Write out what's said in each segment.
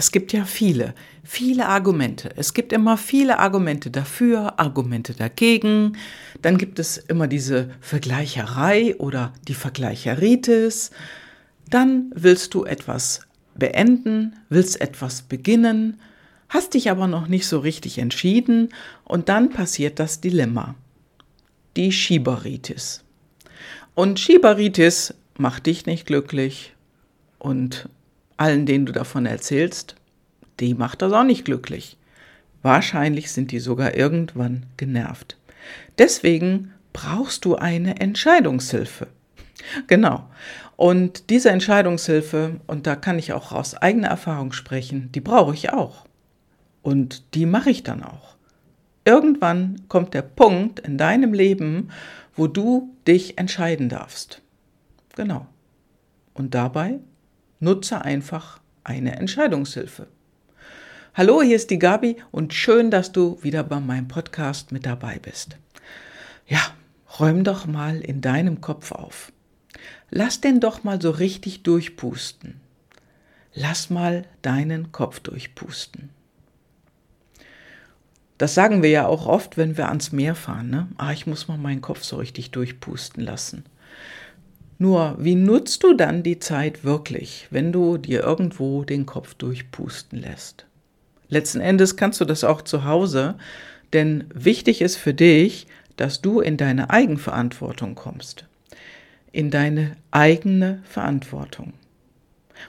Es gibt ja viele, viele Argumente. Es gibt immer viele Argumente dafür, Argumente dagegen. Dann gibt es immer diese Vergleicherei oder die Vergleicheritis. Dann willst du etwas beenden, willst etwas beginnen, hast dich aber noch nicht so richtig entschieden und dann passiert das Dilemma. Die Schieberitis. Und Schieberitis macht dich nicht glücklich und allen, denen du davon erzählst, die macht das auch nicht glücklich. Wahrscheinlich sind die sogar irgendwann genervt. Deswegen brauchst du eine Entscheidungshilfe. Genau. Und diese Entscheidungshilfe, und da kann ich auch aus eigener Erfahrung sprechen, die brauche ich auch. Und die mache ich dann auch. Irgendwann kommt der Punkt in deinem Leben, wo du dich entscheiden darfst. Genau. Und dabei Nutze einfach eine Entscheidungshilfe. Hallo, hier ist die Gabi und schön, dass du wieder bei meinem Podcast mit dabei bist. Ja, räum doch mal in deinem Kopf auf. Lass den doch mal so richtig durchpusten. Lass mal deinen Kopf durchpusten. Das sagen wir ja auch oft, wenn wir ans Meer fahren. Ne? Ah, ich muss mal meinen Kopf so richtig durchpusten lassen. Nur, wie nutzt du dann die Zeit wirklich, wenn du dir irgendwo den Kopf durchpusten lässt? Letzten Endes kannst du das auch zu Hause, denn wichtig ist für dich, dass du in deine Eigenverantwortung kommst. In deine eigene Verantwortung.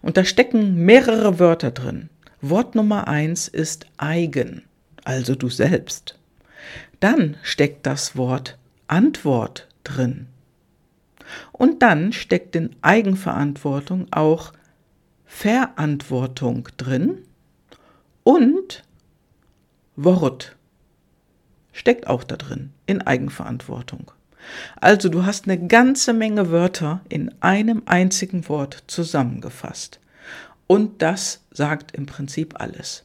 Und da stecken mehrere Wörter drin. Wort Nummer eins ist eigen, also du selbst. Dann steckt das Wort Antwort drin. Und dann steckt in Eigenverantwortung auch Verantwortung drin und Wort steckt auch da drin, in Eigenverantwortung. Also du hast eine ganze Menge Wörter in einem einzigen Wort zusammengefasst. Und das sagt im Prinzip alles.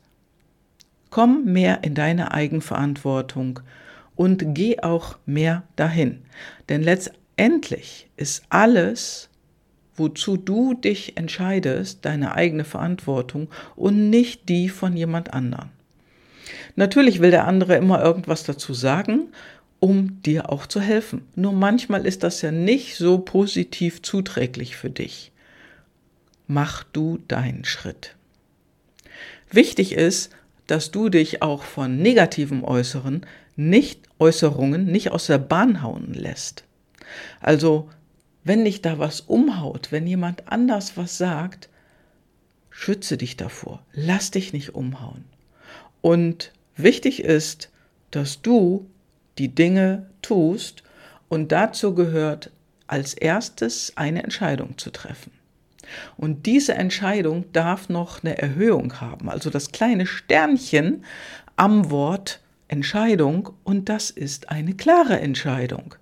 Komm mehr in deine Eigenverantwortung und geh auch mehr dahin. Denn letztendlich Endlich ist alles, wozu du dich entscheidest, deine eigene Verantwortung und nicht die von jemand anderem. Natürlich will der andere immer irgendwas dazu sagen, um dir auch zu helfen. Nur manchmal ist das ja nicht so positiv zuträglich für dich. Mach du deinen Schritt. Wichtig ist, dass du dich auch von negativen Äußeren nicht Äußerungen nicht aus der Bahn hauen lässt. Also, wenn dich da was umhaut, wenn jemand anders was sagt, schütze dich davor. Lass dich nicht umhauen. Und wichtig ist, dass du die Dinge tust und dazu gehört als erstes eine Entscheidung zu treffen. Und diese Entscheidung darf noch eine Erhöhung haben, also das kleine Sternchen am Wort Entscheidung und das ist eine klare Entscheidung.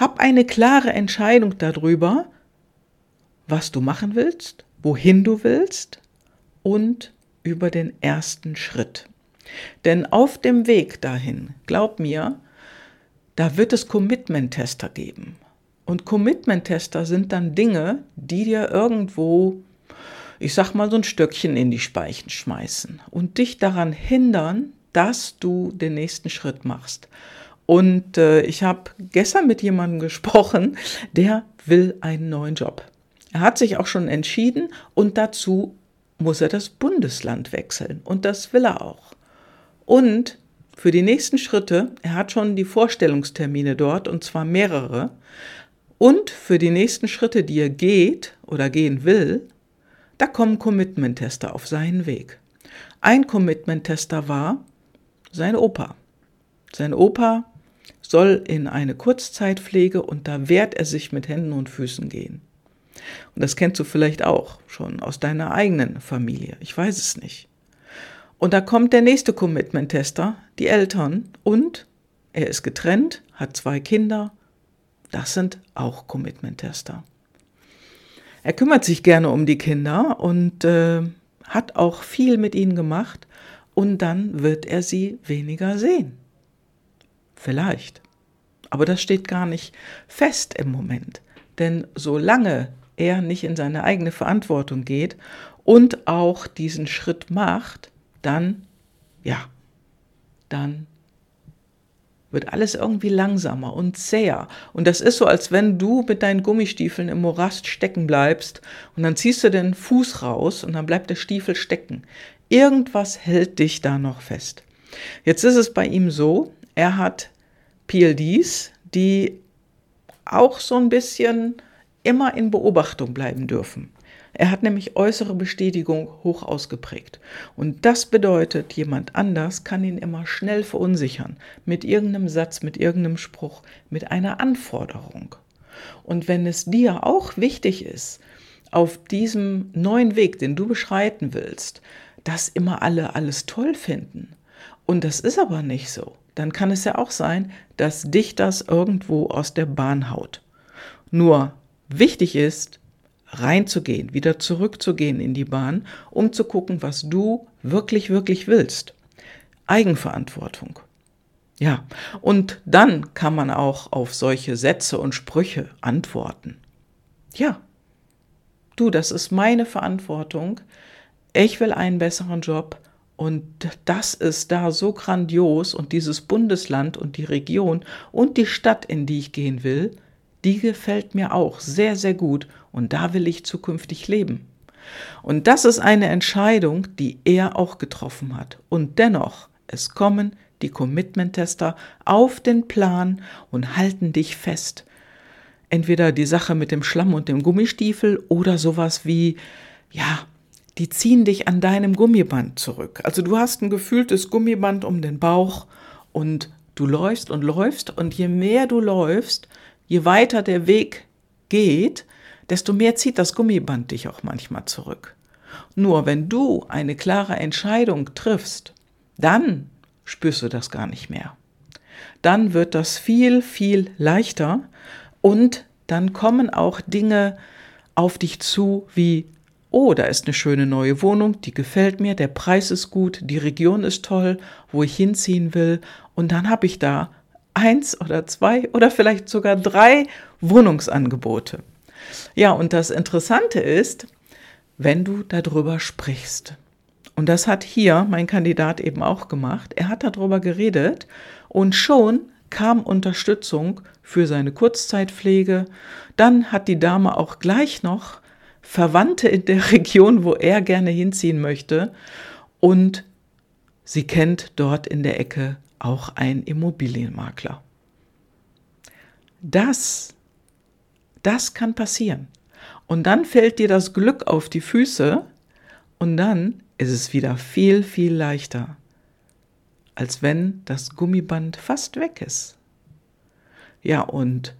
Hab eine klare Entscheidung darüber, was du machen willst, wohin du willst und über den ersten Schritt. Denn auf dem Weg dahin, glaub mir, da wird es Commitment-Tester geben. Und Commitment-Tester sind dann Dinge, die dir irgendwo, ich sag mal, so ein Stöckchen in die Speichen schmeißen und dich daran hindern, dass du den nächsten Schritt machst. Und äh, ich habe gestern mit jemandem gesprochen, der will einen neuen Job. Er hat sich auch schon entschieden und dazu muss er das Bundesland wechseln. Und das will er auch. Und für die nächsten Schritte, er hat schon die Vorstellungstermine dort und zwar mehrere. Und für die nächsten Schritte, die er geht oder gehen will, da kommen Commitment-Tester auf seinen Weg. Ein Commitment-Tester war sein Opa. Sein Opa soll in eine Kurzzeitpflege und da wehrt er sich mit Händen und Füßen gehen. Und das kennst du vielleicht auch schon aus deiner eigenen Familie. Ich weiß es nicht. Und da kommt der nächste Commitment-Tester, die Eltern, und er ist getrennt, hat zwei Kinder. Das sind auch Commitment-Tester. Er kümmert sich gerne um die Kinder und äh, hat auch viel mit ihnen gemacht und dann wird er sie weniger sehen. Vielleicht. Aber das steht gar nicht fest im Moment. Denn solange er nicht in seine eigene Verantwortung geht und auch diesen Schritt macht, dann, ja, dann wird alles irgendwie langsamer und zäher. Und das ist so, als wenn du mit deinen Gummistiefeln im Morast stecken bleibst und dann ziehst du den Fuß raus und dann bleibt der Stiefel stecken. Irgendwas hält dich da noch fest. Jetzt ist es bei ihm so, er hat PLDs, die auch so ein bisschen immer in Beobachtung bleiben dürfen. Er hat nämlich äußere Bestätigung hoch ausgeprägt. Und das bedeutet, jemand anders kann ihn immer schnell verunsichern. Mit irgendeinem Satz, mit irgendeinem Spruch, mit einer Anforderung. Und wenn es dir auch wichtig ist, auf diesem neuen Weg, den du beschreiten willst, dass immer alle alles toll finden, und das ist aber nicht so, dann kann es ja auch sein, dass dich das irgendwo aus der Bahn haut. Nur wichtig ist, reinzugehen, wieder zurückzugehen in die Bahn, um zu gucken, was du wirklich, wirklich willst. Eigenverantwortung. Ja, und dann kann man auch auf solche Sätze und Sprüche antworten. Ja, du, das ist meine Verantwortung. Ich will einen besseren Job und das ist da so grandios und dieses Bundesland und die Region und die Stadt, in die ich gehen will, die gefällt mir auch sehr, sehr gut und da will ich zukünftig leben. Und das ist eine Entscheidung, die er auch getroffen hat. Und dennoch, es kommen die Commitment-Tester auf den Plan und halten dich fest. Entweder die Sache mit dem Schlamm und dem Gummistiefel oder sowas wie, ja, die ziehen dich an deinem Gummiband zurück. Also du hast ein gefühltes Gummiband um den Bauch und du läufst und läufst und je mehr du läufst, je weiter der Weg geht, desto mehr zieht das Gummiband dich auch manchmal zurück. Nur wenn du eine klare Entscheidung triffst, dann spürst du das gar nicht mehr. Dann wird das viel, viel leichter und dann kommen auch Dinge auf dich zu wie, oh, da ist eine schöne neue Wohnung, die gefällt mir, der Preis ist gut, die Region ist toll, wo ich hinziehen will und dann habe ich da eins oder zwei oder vielleicht sogar drei Wohnungsangebote. Ja, und das Interessante ist, wenn du darüber sprichst. Und das hat hier mein Kandidat eben auch gemacht. Er hat darüber geredet und schon kam Unterstützung für seine Kurzzeitpflege. Dann hat die Dame auch gleich noch Verwandte in der Region, wo er gerne hinziehen möchte. Und sie kennt dort in der Ecke auch ein Immobilienmakler. Das, das kann passieren. Und dann fällt dir das Glück auf die Füße und dann ist es wieder viel, viel leichter, als wenn das Gummiband fast weg ist. Ja, und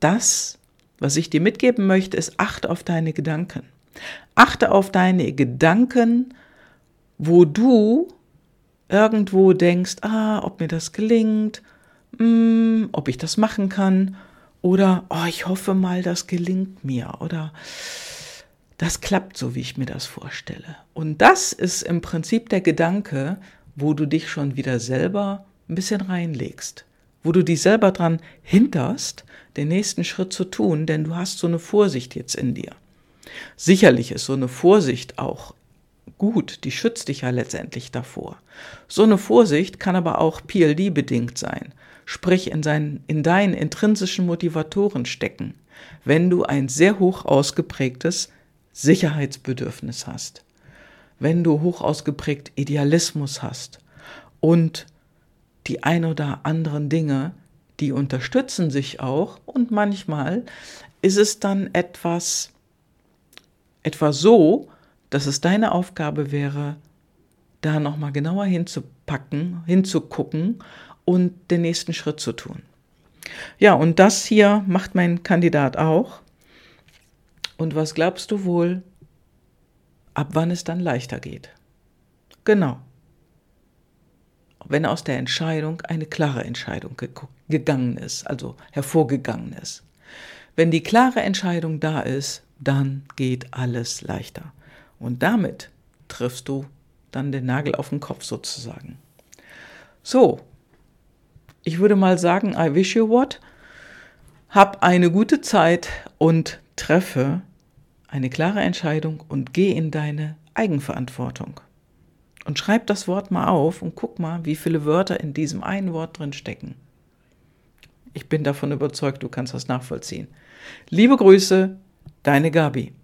das, was ich dir mitgeben möchte, ist, achte auf deine Gedanken. Achte auf deine Gedanken, wo du irgendwo denkst, ah, ob mir das gelingt, mh, hm, ob ich das machen kann oder oh, ich hoffe mal, das gelingt mir oder das klappt so, wie ich mir das vorstelle. Und das ist im Prinzip der Gedanke, wo du dich schon wieder selber ein bisschen reinlegst, wo du dich selber dran hinterst, den nächsten Schritt zu tun, denn du hast so eine Vorsicht jetzt in dir. Sicherlich ist so eine Vorsicht auch gut, die schützt dich ja letztendlich davor. So eine Vorsicht kann aber auch PLD-bedingt sein, sprich in, seinen, in deinen intrinsischen Motivatoren stecken, wenn du ein sehr hoch ausgeprägtes Sicherheitsbedürfnis hast, wenn du hoch ausgeprägt Idealismus hast und die ein oder anderen Dinge, die unterstützen sich auch und manchmal ist es dann etwas, etwa so, dass es deine Aufgabe wäre, da nochmal genauer hinzupacken, hinzugucken und den nächsten Schritt zu tun. Ja, und das hier macht mein Kandidat auch. Und was glaubst du wohl, ab wann es dann leichter geht? Genau. Wenn aus der Entscheidung eine klare Entscheidung ge gegangen ist, also hervorgegangen ist. Wenn die klare Entscheidung da ist, dann geht alles leichter. Und damit triffst du dann den Nagel auf den Kopf sozusagen. So, ich würde mal sagen, I wish you what. Hab eine gute Zeit und treffe eine klare Entscheidung und geh in deine Eigenverantwortung. Und schreib das Wort mal auf und guck mal, wie viele Wörter in diesem einen Wort drin stecken. Ich bin davon überzeugt, du kannst das nachvollziehen. Liebe Grüße, deine Gabi.